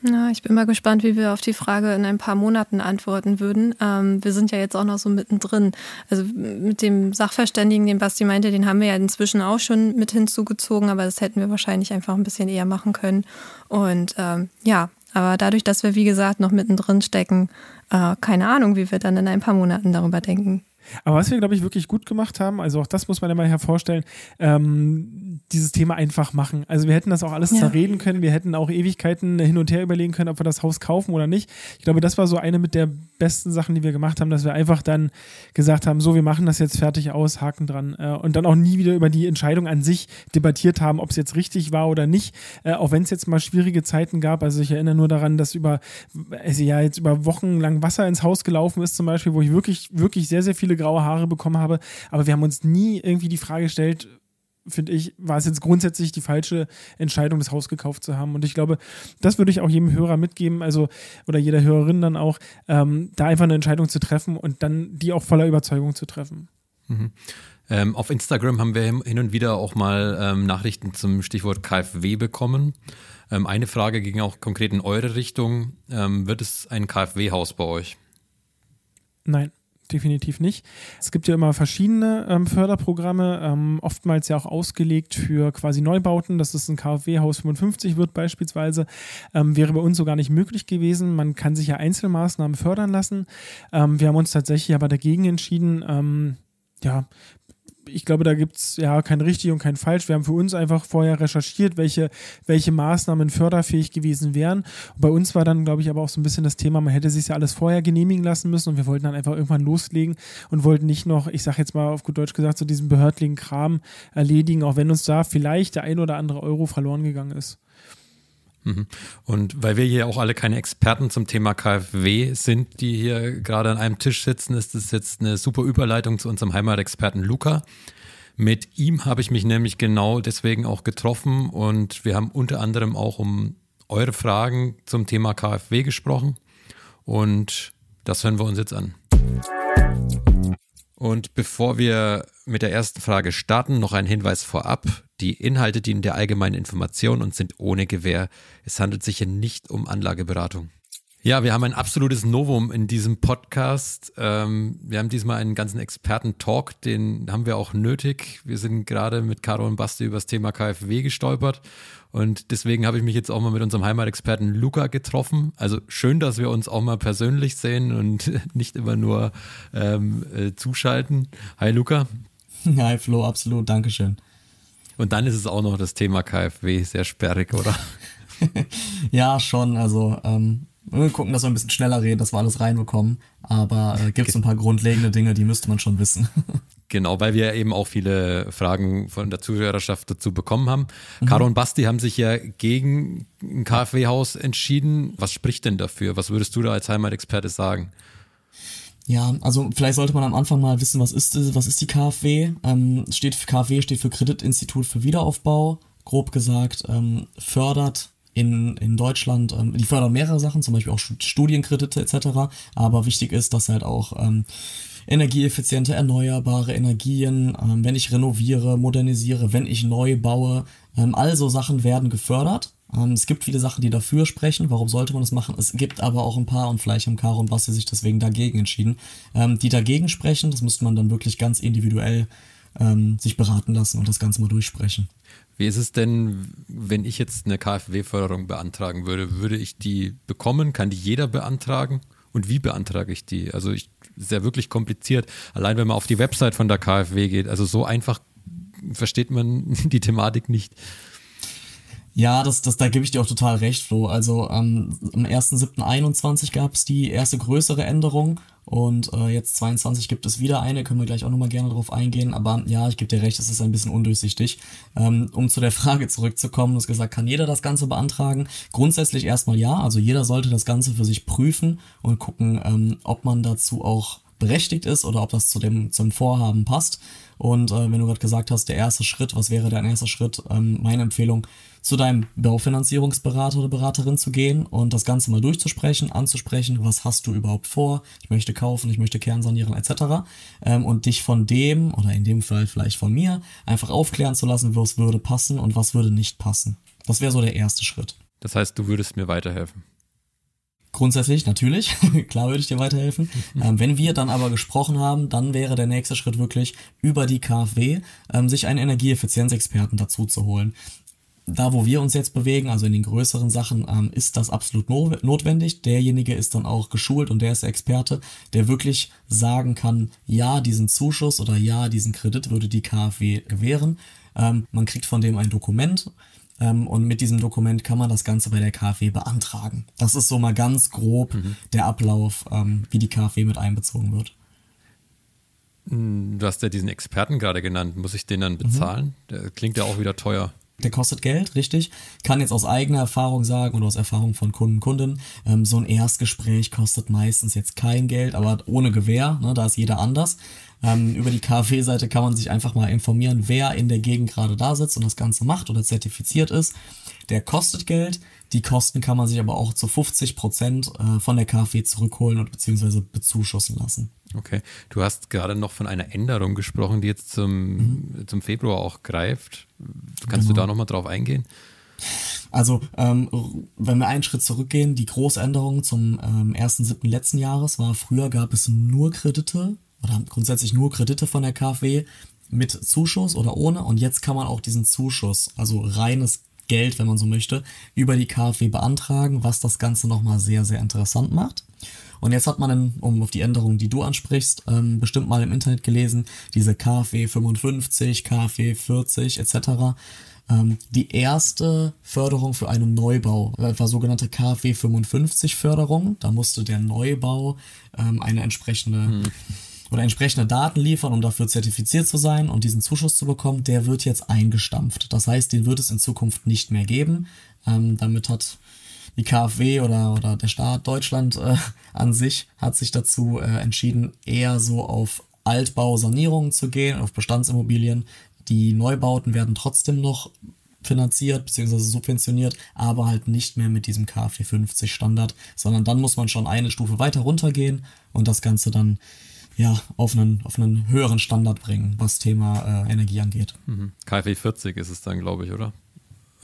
Na, ich bin mal gespannt, wie wir auf die Frage in ein paar Monaten antworten würden. Ähm, wir sind ja jetzt auch noch so mittendrin. Also mit dem Sachverständigen, den Basti meinte, den haben wir ja inzwischen auch schon mit hinzugezogen, aber das hätten wir wahrscheinlich einfach ein bisschen eher machen können. Und ähm, ja, aber dadurch, dass wir, wie gesagt, noch mittendrin stecken, äh, keine Ahnung, wie wir dann in ein paar Monaten darüber denken. Aber was wir, glaube ich, wirklich gut gemacht haben, also auch das muss man mal hervorstellen, ähm, dieses Thema einfach machen. Also wir hätten das auch alles ja. zerreden können, wir hätten auch Ewigkeiten hin und her überlegen können, ob wir das Haus kaufen oder nicht. Ich glaube, das war so eine mit der besten Sachen, die wir gemacht haben, dass wir einfach dann gesagt haben, so, wir machen das jetzt fertig aus, Haken dran. Äh, und dann auch nie wieder über die Entscheidung an sich debattiert haben, ob es jetzt richtig war oder nicht. Äh, auch wenn es jetzt mal schwierige Zeiten gab. Also ich erinnere nur daran, dass über, also ja, jetzt über Wochen lang Wasser ins Haus gelaufen ist zum Beispiel, wo ich wirklich, wirklich sehr, sehr viele graue Haare bekommen habe. Aber wir haben uns nie irgendwie die Frage gestellt, finde ich, war es jetzt grundsätzlich die falsche Entscheidung, das Haus gekauft zu haben. Und ich glaube, das würde ich auch jedem Hörer mitgeben, also oder jeder Hörerin dann auch, ähm, da einfach eine Entscheidung zu treffen und dann die auch voller Überzeugung zu treffen. Mhm. Ähm, auf Instagram haben wir hin und wieder auch mal ähm, Nachrichten zum Stichwort KfW bekommen. Ähm, eine Frage ging auch konkret in eure Richtung. Ähm, wird es ein KfW-Haus bei euch? Nein definitiv nicht. Es gibt ja immer verschiedene ähm, Förderprogramme, ähm, oftmals ja auch ausgelegt für quasi Neubauten, dass es ein KfW-Haus 55 wird beispielsweise, ähm, wäre bei uns so gar nicht möglich gewesen. Man kann sich ja Einzelmaßnahmen fördern lassen. Ähm, wir haben uns tatsächlich aber dagegen entschieden, ähm, ja, ich glaube, da gibt es ja kein richtig und kein falsch. Wir haben für uns einfach vorher recherchiert, welche, welche Maßnahmen förderfähig gewesen wären. Und bei uns war dann, glaube ich, aber auch so ein bisschen das Thema, man hätte sich ja alles vorher genehmigen lassen müssen und wir wollten dann einfach irgendwann loslegen und wollten nicht noch, ich sage jetzt mal auf gut Deutsch gesagt, so diesen behördlichen Kram erledigen, auch wenn uns da vielleicht der ein oder andere Euro verloren gegangen ist. Mhm. Und weil wir hier auch alle keine Experten zum Thema KfW sind, die hier gerade an einem Tisch sitzen, ist das jetzt eine super Überleitung zu unserem Heimatexperten Luca. Mit ihm habe ich mich nämlich genau deswegen auch getroffen und wir haben unter anderem auch um eure Fragen zum Thema KfW gesprochen und das hören wir uns jetzt an. Und bevor wir mit der ersten Frage starten, noch ein Hinweis vorab. Die Inhalte dienen der allgemeinen Information und sind ohne Gewähr. Es handelt sich hier nicht um Anlageberatung. Ja, wir haben ein absolutes Novum in diesem Podcast. Ähm, wir haben diesmal einen ganzen Experten-Talk, den haben wir auch nötig. Wir sind gerade mit Caro und Basti über das Thema KfW gestolpert und deswegen habe ich mich jetzt auch mal mit unserem Heimatexperten Luca getroffen. Also schön, dass wir uns auch mal persönlich sehen und <laughs> nicht immer nur ähm, äh, zuschalten. Hi Luca. <laughs> Hi Flo, absolut, Dankeschön. Und dann ist es auch noch das Thema KfW, sehr sperrig, oder? <laughs> ja, schon. Also ähm, gucken, dass wir ein bisschen schneller reden, dass wir alles reinbekommen. Aber äh, gibt es ein paar grundlegende Dinge, die müsste man schon wissen. <laughs> Genau, weil wir eben auch viele Fragen von der Zuhörerschaft dazu bekommen haben. Mhm. Caro und Basti haben sich ja gegen ein KfW-Haus entschieden. Was spricht denn dafür? Was würdest du da als Heimatexperte sagen? Ja, also vielleicht sollte man am Anfang mal wissen, was ist, was ist die KfW? Ähm, steht für KfW steht für Kreditinstitut für Wiederaufbau. Grob gesagt, ähm, fördert in, in Deutschland, ähm, die fördern mehrere Sachen, zum Beispiel auch Studienkredite etc. Aber wichtig ist, dass halt auch ähm, energieeffiziente, erneuerbare Energien, ähm, wenn ich renoviere, modernisiere, wenn ich neu baue, ähm, all so Sachen werden gefördert. Ähm, es gibt viele Sachen, die dafür sprechen. Warum sollte man das machen? Es gibt aber auch ein paar, und vielleicht haben Caro und Basti sich deswegen dagegen entschieden, ähm, die dagegen sprechen. Das müsste man dann wirklich ganz individuell ähm, sich beraten lassen und das Ganze mal durchsprechen. Wie ist es denn, wenn ich jetzt eine KfW-Förderung beantragen würde? Würde ich die bekommen? Kann die jeder beantragen? Und wie beantrage ich die? Also ich, ist ja wirklich kompliziert. Allein wenn man auf die Website von der KfW geht, also so einfach versteht man <laughs> die Thematik nicht. Ja, das, das, da gebe ich dir auch total recht, Flo. Also ähm, am 1.7.21 gab es die erste größere Änderung und äh, jetzt 22 gibt es wieder eine, können wir gleich auch nochmal gerne drauf eingehen. Aber ja, ich gebe dir recht, es ist ein bisschen undurchsichtig. Ähm, um zu der <laughs> Frage zurückzukommen, du hast gesagt, kann jeder das Ganze beantragen? Grundsätzlich erstmal ja, also jeder sollte das Ganze für sich prüfen und gucken, ähm, ob man dazu auch berechtigt ist oder ob das zu dem zum Vorhaben passt. Und äh, wenn du gerade gesagt hast, der erste Schritt, was wäre dein erster Schritt? Ähm, meine Empfehlung, zu deinem Baufinanzierungsberater oder Beraterin zu gehen und das Ganze mal durchzusprechen, anzusprechen, was hast du überhaupt vor, ich möchte kaufen, ich möchte kernsanieren etc. Ähm, und dich von dem oder in dem Fall vielleicht von mir einfach aufklären zu lassen, was würde passen und was würde nicht passen. Das wäre so der erste Schritt. Das heißt, du würdest mir weiterhelfen. Grundsätzlich, natürlich. <laughs> Klar würde ich dir weiterhelfen. Ähm, wenn wir dann aber gesprochen haben, dann wäre der nächste Schritt wirklich über die KfW, ähm, sich einen Energieeffizienzexperten dazu zu holen da, wo wir uns jetzt bewegen, also in den größeren Sachen, ähm, ist das absolut no notwendig. Derjenige ist dann auch geschult und der ist der Experte, der wirklich sagen kann, ja, diesen Zuschuss oder ja, diesen Kredit würde die KfW gewähren. Ähm, man kriegt von dem ein Dokument und mit diesem Dokument kann man das Ganze bei der KfW beantragen. Das ist so mal ganz grob mhm. der Ablauf, ähm, wie die KfW mit einbezogen wird. Du hast ja diesen Experten gerade genannt. Muss ich den dann mhm. bezahlen? Mhm. Der klingt ja auch wieder teuer der kostet Geld, richtig. Kann jetzt aus eigener Erfahrung sagen oder aus Erfahrung von Kunden, Kunden, ähm, so ein Erstgespräch kostet meistens jetzt kein Geld, aber ohne Gewähr, ne, da ist jeder anders. Ähm, über die KfW-Seite kann man sich einfach mal informieren, wer in der Gegend gerade da sitzt und das Ganze macht oder zertifiziert ist. Der kostet Geld. Die Kosten kann man sich aber auch zu 50 Prozent äh, von der KfW zurückholen und beziehungsweise bezuschussen lassen. Okay. Du hast gerade noch von einer Änderung gesprochen, die jetzt zum, mhm. zum Februar auch greift. Kannst genau. du da nochmal drauf eingehen? Also, ähm, wenn wir einen Schritt zurückgehen, die Großänderung zum ähm, 1.7. letzten Jahres war, früher gab es nur Kredite oder grundsätzlich nur Kredite von der KfW mit Zuschuss oder ohne und jetzt kann man auch diesen Zuschuss, also reines Geld, wenn man so möchte, über die KfW beantragen, was das Ganze nochmal sehr, sehr interessant macht. Und jetzt hat man, dann, um auf die Änderungen, die du ansprichst, ähm, bestimmt mal im Internet gelesen, diese KfW 55, KfW 40 etc. Ähm, die erste Förderung für einen Neubau war sogenannte KfW 55 Förderung. Da musste der Neubau ähm, eine entsprechende hm oder entsprechende Daten liefern, um dafür zertifiziert zu sein und diesen Zuschuss zu bekommen, der wird jetzt eingestampft. Das heißt, den wird es in Zukunft nicht mehr geben. Ähm, damit hat die KfW oder, oder der Staat Deutschland äh, an sich hat sich dazu äh, entschieden, eher so auf Altbausanierungen zu gehen, auf Bestandsimmobilien. Die Neubauten werden trotzdem noch finanziert bzw. subventioniert, aber halt nicht mehr mit diesem KfW 50 Standard, sondern dann muss man schon eine Stufe weiter runtergehen und das Ganze dann ja, auf einen, auf einen höheren Standard bringen, was Thema äh, Energie angeht. Mhm. KfW 40 ist es dann, glaube ich, oder?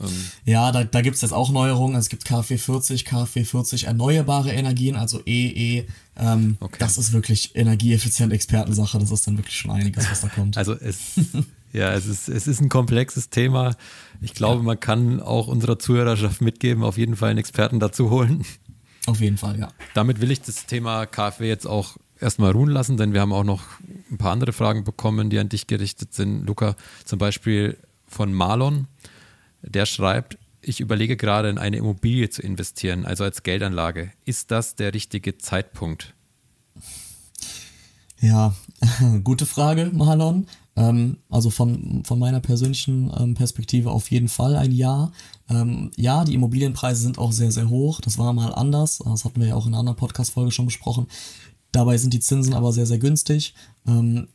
Ähm ja, da, da gibt es jetzt auch Neuerungen. Es gibt KfW 40, KfW 40 erneuerbare Energien, also EE. Ähm, okay. Das ist wirklich energieeffizient Expertensache. Das ist dann wirklich schon einiges, was da kommt. Also es, <laughs> ja, es ist, es ist ein komplexes Thema. Ich glaube, ja. man kann auch unserer Zuhörerschaft mitgeben, auf jeden Fall einen Experten dazu holen. Auf jeden Fall, ja. Damit will ich das Thema KfW jetzt auch erstmal ruhen lassen, denn wir haben auch noch ein paar andere Fragen bekommen, die an dich gerichtet sind. Luca, zum Beispiel von Marlon, der schreibt, ich überlege gerade in eine Immobilie zu investieren, also als Geldanlage. Ist das der richtige Zeitpunkt? Ja, <laughs> gute Frage, Marlon. Ähm, also von, von meiner persönlichen ähm, Perspektive auf jeden Fall ein Ja. Ähm, ja, die Immobilienpreise sind auch sehr, sehr hoch. Das war mal anders. Das hatten wir ja auch in einer anderen Podcast-Folge schon besprochen. Dabei sind die Zinsen aber sehr, sehr günstig. Ähm,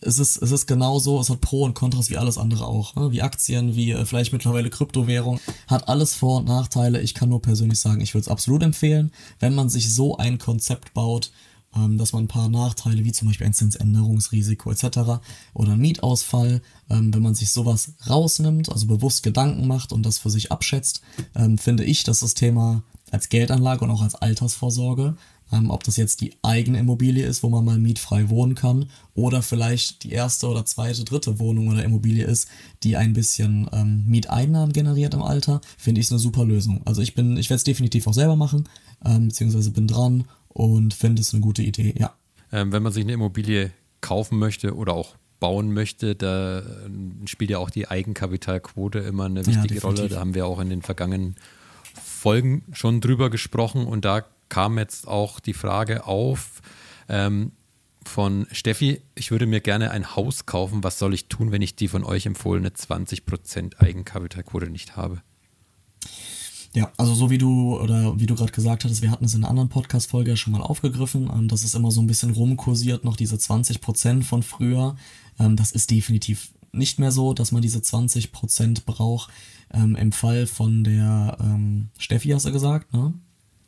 es ist, es ist genauso, es hat Pro und Kontras wie alles andere auch. Ne? Wie Aktien, wie äh, vielleicht mittlerweile Kryptowährung. Hat alles Vor- und Nachteile. Ich kann nur persönlich sagen, ich würde es absolut empfehlen, wenn man sich so ein Konzept baut, ähm, dass man ein paar Nachteile, wie zum Beispiel ein Zinsänderungsrisiko etc. oder ein Mietausfall, ähm, wenn man sich sowas rausnimmt, also bewusst Gedanken macht und das für sich abschätzt, ähm, finde ich, dass das Thema als Geldanlage und auch als Altersvorsorge ähm, ob das jetzt die eigene Immobilie ist, wo man mal mietfrei wohnen kann, oder vielleicht die erste oder zweite, dritte Wohnung oder Immobilie ist, die ein bisschen ähm, Mieteinnahmen generiert im Alter, finde ich es eine super Lösung. Also ich bin, ich werde es definitiv auch selber machen, ähm, beziehungsweise bin dran und finde es eine gute Idee, ja. Ähm, wenn man sich eine Immobilie kaufen möchte oder auch bauen möchte, da äh, spielt ja auch die Eigenkapitalquote immer eine wichtige ja, Rolle. Da haben wir auch in den vergangenen Folgen schon drüber gesprochen und da kam jetzt auch die Frage auf ähm, von Steffi, ich würde mir gerne ein Haus kaufen. Was soll ich tun, wenn ich die von euch empfohlene 20% Eigenkapitalquote nicht habe? Ja, also so wie du oder wie du gerade gesagt hattest, wir hatten es in einer anderen Podcast-Folge schon mal aufgegriffen, ähm, dass es immer so ein bisschen rumkursiert, noch diese 20% von früher. Ähm, das ist definitiv nicht mehr so, dass man diese 20% braucht. Ähm, Im Fall von der ähm, Steffi hast du gesagt, ne?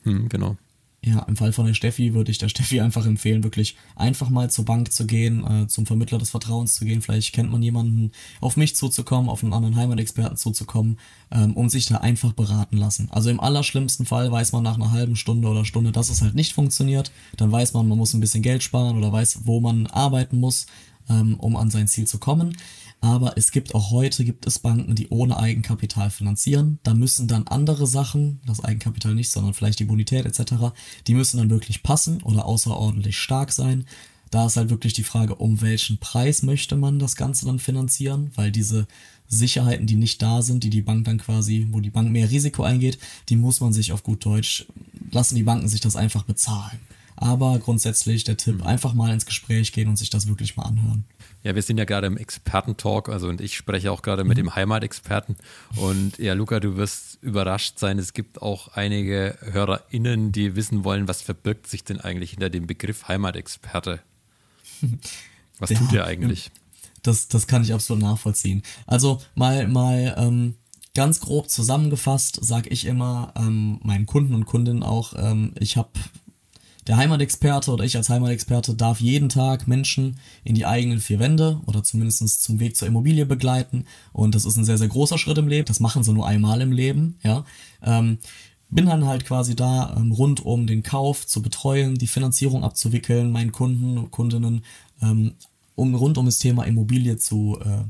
Hm, genau ja, im Fall von der Steffi würde ich der Steffi einfach empfehlen, wirklich einfach mal zur Bank zu gehen, äh, zum Vermittler des Vertrauens zu gehen. Vielleicht kennt man jemanden, auf mich zuzukommen, auf einen anderen Heimatexperten zuzukommen, ähm, um sich da einfach beraten lassen. Also im allerschlimmsten Fall weiß man nach einer halben Stunde oder Stunde, dass es halt nicht funktioniert. Dann weiß man, man muss ein bisschen Geld sparen oder weiß, wo man arbeiten muss, ähm, um an sein Ziel zu kommen. Aber es gibt auch heute, gibt es Banken, die ohne Eigenkapital finanzieren. Da müssen dann andere Sachen, das Eigenkapital nicht, sondern vielleicht die Bonität etc., die müssen dann wirklich passen oder außerordentlich stark sein. Da ist halt wirklich die Frage, um welchen Preis möchte man das Ganze dann finanzieren, weil diese Sicherheiten, die nicht da sind, die die Bank dann quasi, wo die Bank mehr Risiko eingeht, die muss man sich auf gut Deutsch, lassen die Banken sich das einfach bezahlen. Aber grundsätzlich der Tipp, einfach mal ins Gespräch gehen und sich das wirklich mal anhören. Ja, wir sind ja gerade im Expertentalk, also und ich spreche auch gerade mit mhm. dem Heimatexperten. Und ja, Luca, du wirst überrascht sein. Es gibt auch einige HörerInnen, die wissen wollen, was verbirgt sich denn eigentlich hinter dem Begriff Heimatexperte? <laughs> Was ja, tut er eigentlich? Das, das kann ich absolut nachvollziehen. Also mal, mal ähm, ganz grob zusammengefasst sage ich immer ähm, meinen Kunden und Kundinnen auch, ähm, ich habe der Heimatexperte oder ich als Heimatexperte darf jeden Tag Menschen in die eigenen vier Wände oder zumindest zum Weg zur Immobilie begleiten. Und das ist ein sehr, sehr großer Schritt im Leben. Das machen sie nur einmal im Leben, ja. Ähm, bin dann halt quasi da, ähm, rund um den Kauf zu betreuen, die Finanzierung abzuwickeln, meinen Kunden und Kundinnen, ähm, um rund um das Thema Immobilie zu äh,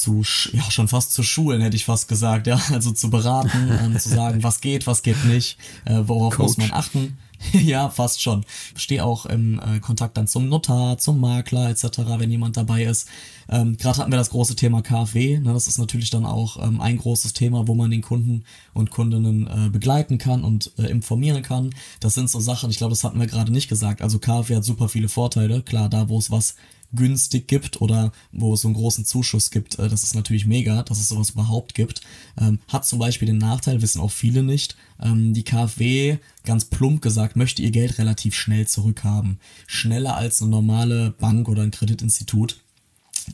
zu, ja, schon fast zu schulen, hätte ich fast gesagt, ja, <laughs> also zu beraten, ähm, zu sagen, was geht, was geht nicht, äh, worauf Coach. muss man achten. <laughs> ja, fast schon. Stehe auch im äh, Kontakt dann zum Notar, zum Makler etc., wenn jemand dabei ist. Ähm, Gerade hatten wir das große Thema KfW. Ne, das ist natürlich dann auch ähm, ein großes Thema, wo man den Kunden und Kundinnen äh, begleiten kann und äh, informieren kann. Das sind so Sachen, ich glaube, das hatten wir gerade nicht gesagt. Also KfW hat super viele Vorteile. Klar, da wo es was günstig gibt oder wo es so einen großen Zuschuss gibt, äh, das ist natürlich mega, dass es sowas überhaupt gibt. Ähm, hat zum Beispiel den Nachteil, wissen auch viele nicht, ähm, die KfW, ganz plump gesagt, möchte ihr Geld relativ schnell zurückhaben. Schneller als eine normale Bank oder ein Kreditinstitut.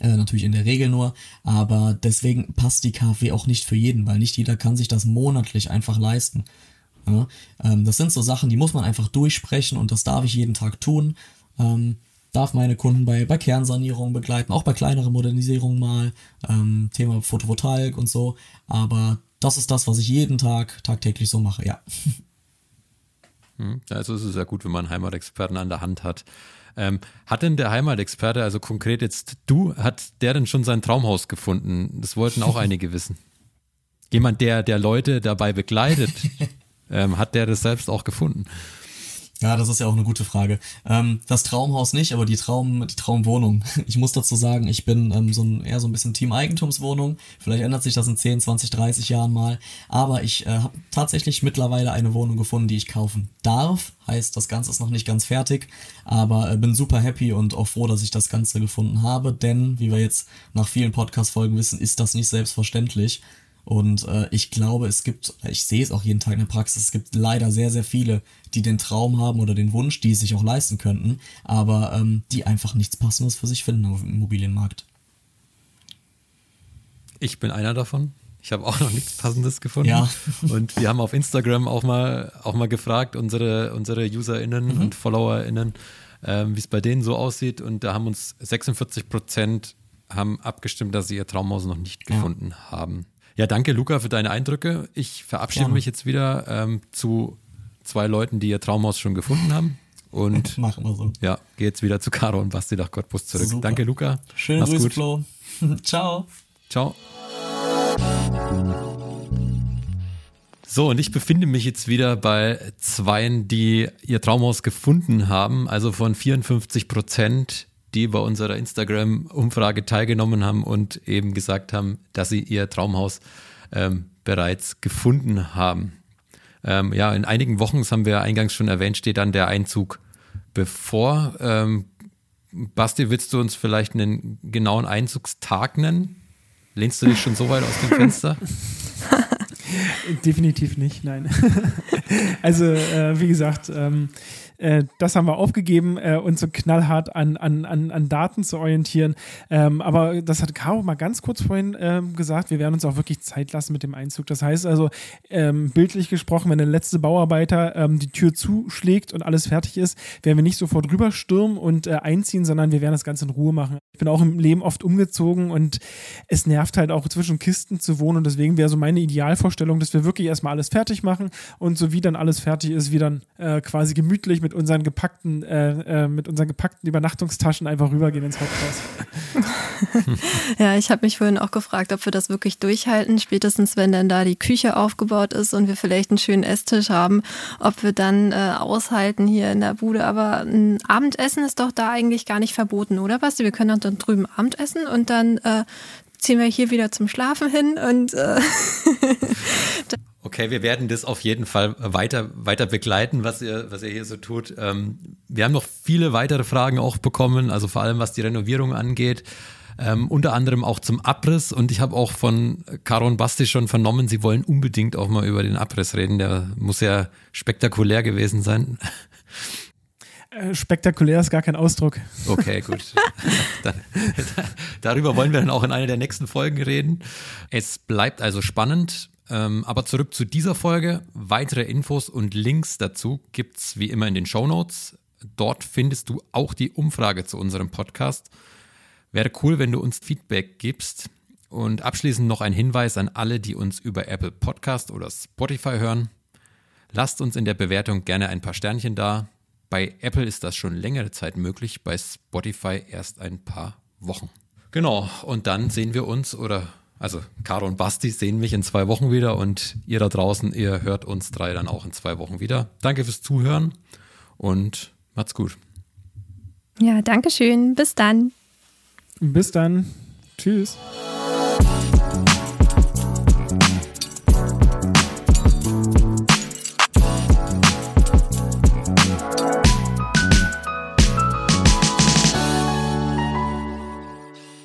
Äh, natürlich in der Regel nur, aber deswegen passt die KfW auch nicht für jeden, weil nicht jeder kann sich das monatlich einfach leisten. Ja, ähm, das sind so Sachen, die muss man einfach durchsprechen und das darf ich jeden Tag tun. Ähm, darf meine Kunden bei, bei Kernsanierungen begleiten, auch bei kleineren Modernisierungen mal, ähm, Thema Photovoltaik und so. Aber das ist das, was ich jeden Tag tagtäglich so mache, ja. Hm, also es ist ja gut, wenn man einen Heimatexperten an der Hand hat. Ähm, hat denn der Heimatexperte, also konkret jetzt du, hat der denn schon sein Traumhaus gefunden? Das wollten auch <laughs> einige wissen. Jemand, der, der Leute dabei begleitet, <laughs> ähm, hat der das selbst auch gefunden? Ja, das ist ja auch eine gute Frage. Ähm, das Traumhaus nicht, aber die Traum, die Traumwohnung. <laughs> Ich muss dazu sagen, ich bin ähm, so ein, eher so ein bisschen Team Eigentumswohnung. Vielleicht ändert sich das in 10, 20, 30 Jahren mal. Aber ich äh, habe tatsächlich mittlerweile eine Wohnung gefunden, die ich kaufen darf. Heißt, das Ganze ist noch nicht ganz fertig, aber äh, bin super happy und auch froh, dass ich das Ganze gefunden habe. Denn, wie wir jetzt nach vielen Podcast-Folgen wissen, ist das nicht selbstverständlich. Und äh, ich glaube, es gibt, ich sehe es auch jeden Tag in der Praxis, es gibt leider sehr, sehr viele, die den Traum haben oder den Wunsch, die es sich auch leisten könnten, aber ähm, die einfach nichts Passendes für sich finden auf dem Immobilienmarkt. Ich bin einer davon. Ich habe auch noch nichts Passendes gefunden. Ja. <laughs> Und wir haben auf Instagram auch mal, auch mal gefragt, unsere, unsere UserInnen mhm. und FollowerInnen, ähm, wie es bei denen so aussieht. Und da haben uns 46 Prozent haben abgestimmt, dass sie ihr Traumhaus noch nicht gefunden ja. haben. Ja, danke Luca für deine Eindrücke. Ich verabschiede Gerne. mich jetzt wieder ähm, zu zwei Leuten, die ihr Traumhaus schon gefunden haben. Und <laughs> machen wir so. Ja, gehe jetzt wieder zu Caro und Basti nach Cottbus zurück. Super. Danke, Luca. Schöne Mach's Grüße, gut. Flo. <laughs> Ciao. Ciao. So, und ich befinde mich jetzt wieder bei Zweien, die ihr Traumhaus gefunden haben. Also von 54 Prozent die bei unserer Instagram-Umfrage teilgenommen haben und eben gesagt haben, dass sie ihr Traumhaus ähm, bereits gefunden haben. Ähm, ja, in einigen Wochen, das haben wir eingangs schon erwähnt, steht dann der Einzug bevor. Ähm, Basti, willst du uns vielleicht einen genauen Einzugstag nennen? Lehnst du dich schon so weit aus dem Fenster? <laughs> <laughs> Definitiv nicht, nein. <laughs> also, äh, wie gesagt, ähm, äh, das haben wir aufgegeben, äh, uns so knallhart an, an, an, an Daten zu orientieren. Ähm, aber das hat Caro mal ganz kurz vorhin ähm, gesagt, wir werden uns auch wirklich Zeit lassen mit dem Einzug. Das heißt also, ähm, bildlich gesprochen, wenn der letzte Bauarbeiter ähm, die Tür zuschlägt und alles fertig ist, werden wir nicht sofort rüberstürmen und äh, einziehen, sondern wir werden das Ganze in Ruhe machen. Ich bin auch im Leben oft umgezogen und es nervt halt auch zwischen Kisten zu wohnen und deswegen wäre so meine Idealvorstellung, dass wir wirklich erstmal alles fertig machen und so wie dann alles fertig ist, wie dann äh, quasi gemütlich mit unseren gepackten, äh, äh, mit unseren gepackten Übernachtungstaschen einfach rübergehen ins Haupthaus. <laughs> ja, ich habe mich vorhin auch gefragt, ob wir das wirklich durchhalten, spätestens wenn dann da die Küche aufgebaut ist und wir vielleicht einen schönen Esstisch haben, ob wir dann äh, aushalten hier in der Bude. Aber ein Abendessen ist doch da eigentlich gar nicht verboten, oder Basti? Wir können dann drüben Abendessen und dann äh, ziehen wir hier wieder zum Schlafen hin und äh <laughs> Okay, wir werden das auf jeden Fall weiter, weiter begleiten, was ihr, was ihr hier so tut. Ähm, wir haben noch viele weitere Fragen auch bekommen, also vor allem was die Renovierung angeht. Ähm, unter anderem auch zum Abriss und ich habe auch von Caro und Basti schon vernommen, sie wollen unbedingt auch mal über den Abriss reden. Der muss ja spektakulär gewesen sein. Äh, spektakulär ist gar kein Ausdruck. Okay, gut. <laughs> dann, <laughs> darüber wollen wir dann auch in einer der nächsten Folgen reden. Es bleibt also spannend. Ähm, aber zurück zu dieser Folge. Weitere Infos und Links dazu gibt es wie immer in den Show Notes. Dort findest du auch die Umfrage zu unserem Podcast. Wäre cool, wenn du uns Feedback gibst. Und abschließend noch ein Hinweis an alle, die uns über Apple Podcast oder Spotify hören. Lasst uns in der Bewertung gerne ein paar Sternchen da. Bei Apple ist das schon längere Zeit möglich, bei Spotify erst ein paar Wochen. Genau, und dann sehen wir uns oder also Caro und Basti sehen mich in zwei Wochen wieder und ihr da draußen, ihr hört uns drei dann auch in zwei Wochen wieder. Danke fürs Zuhören und macht's gut. Ja, danke schön. Bis dann. Bis dann. Tschüss.